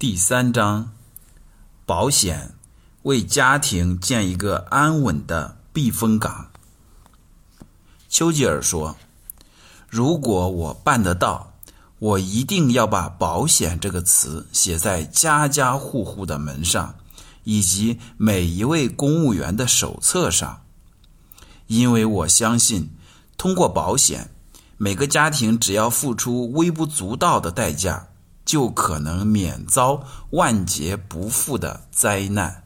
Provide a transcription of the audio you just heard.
第三章，保险为家庭建一个安稳的避风港。丘吉尔说：“如果我办得到，我一定要把‘保险’这个词写在家家户户的门上，以及每一位公务员的手册上，因为我相信，通过保险，每个家庭只要付出微不足道的代价。”就可能免遭万劫不复的灾难。